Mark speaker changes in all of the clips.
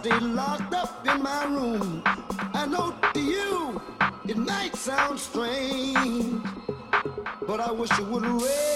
Speaker 1: stay locked up in my room. I know to you it might sound strange, but I wish it would rain.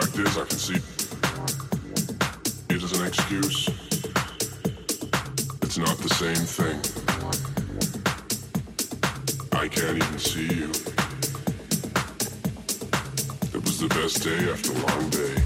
Speaker 2: fact is, I can see it as an excuse. It's not the same thing. I can't even see you. It was the best day after a long day.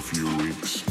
Speaker 2: Few weeks.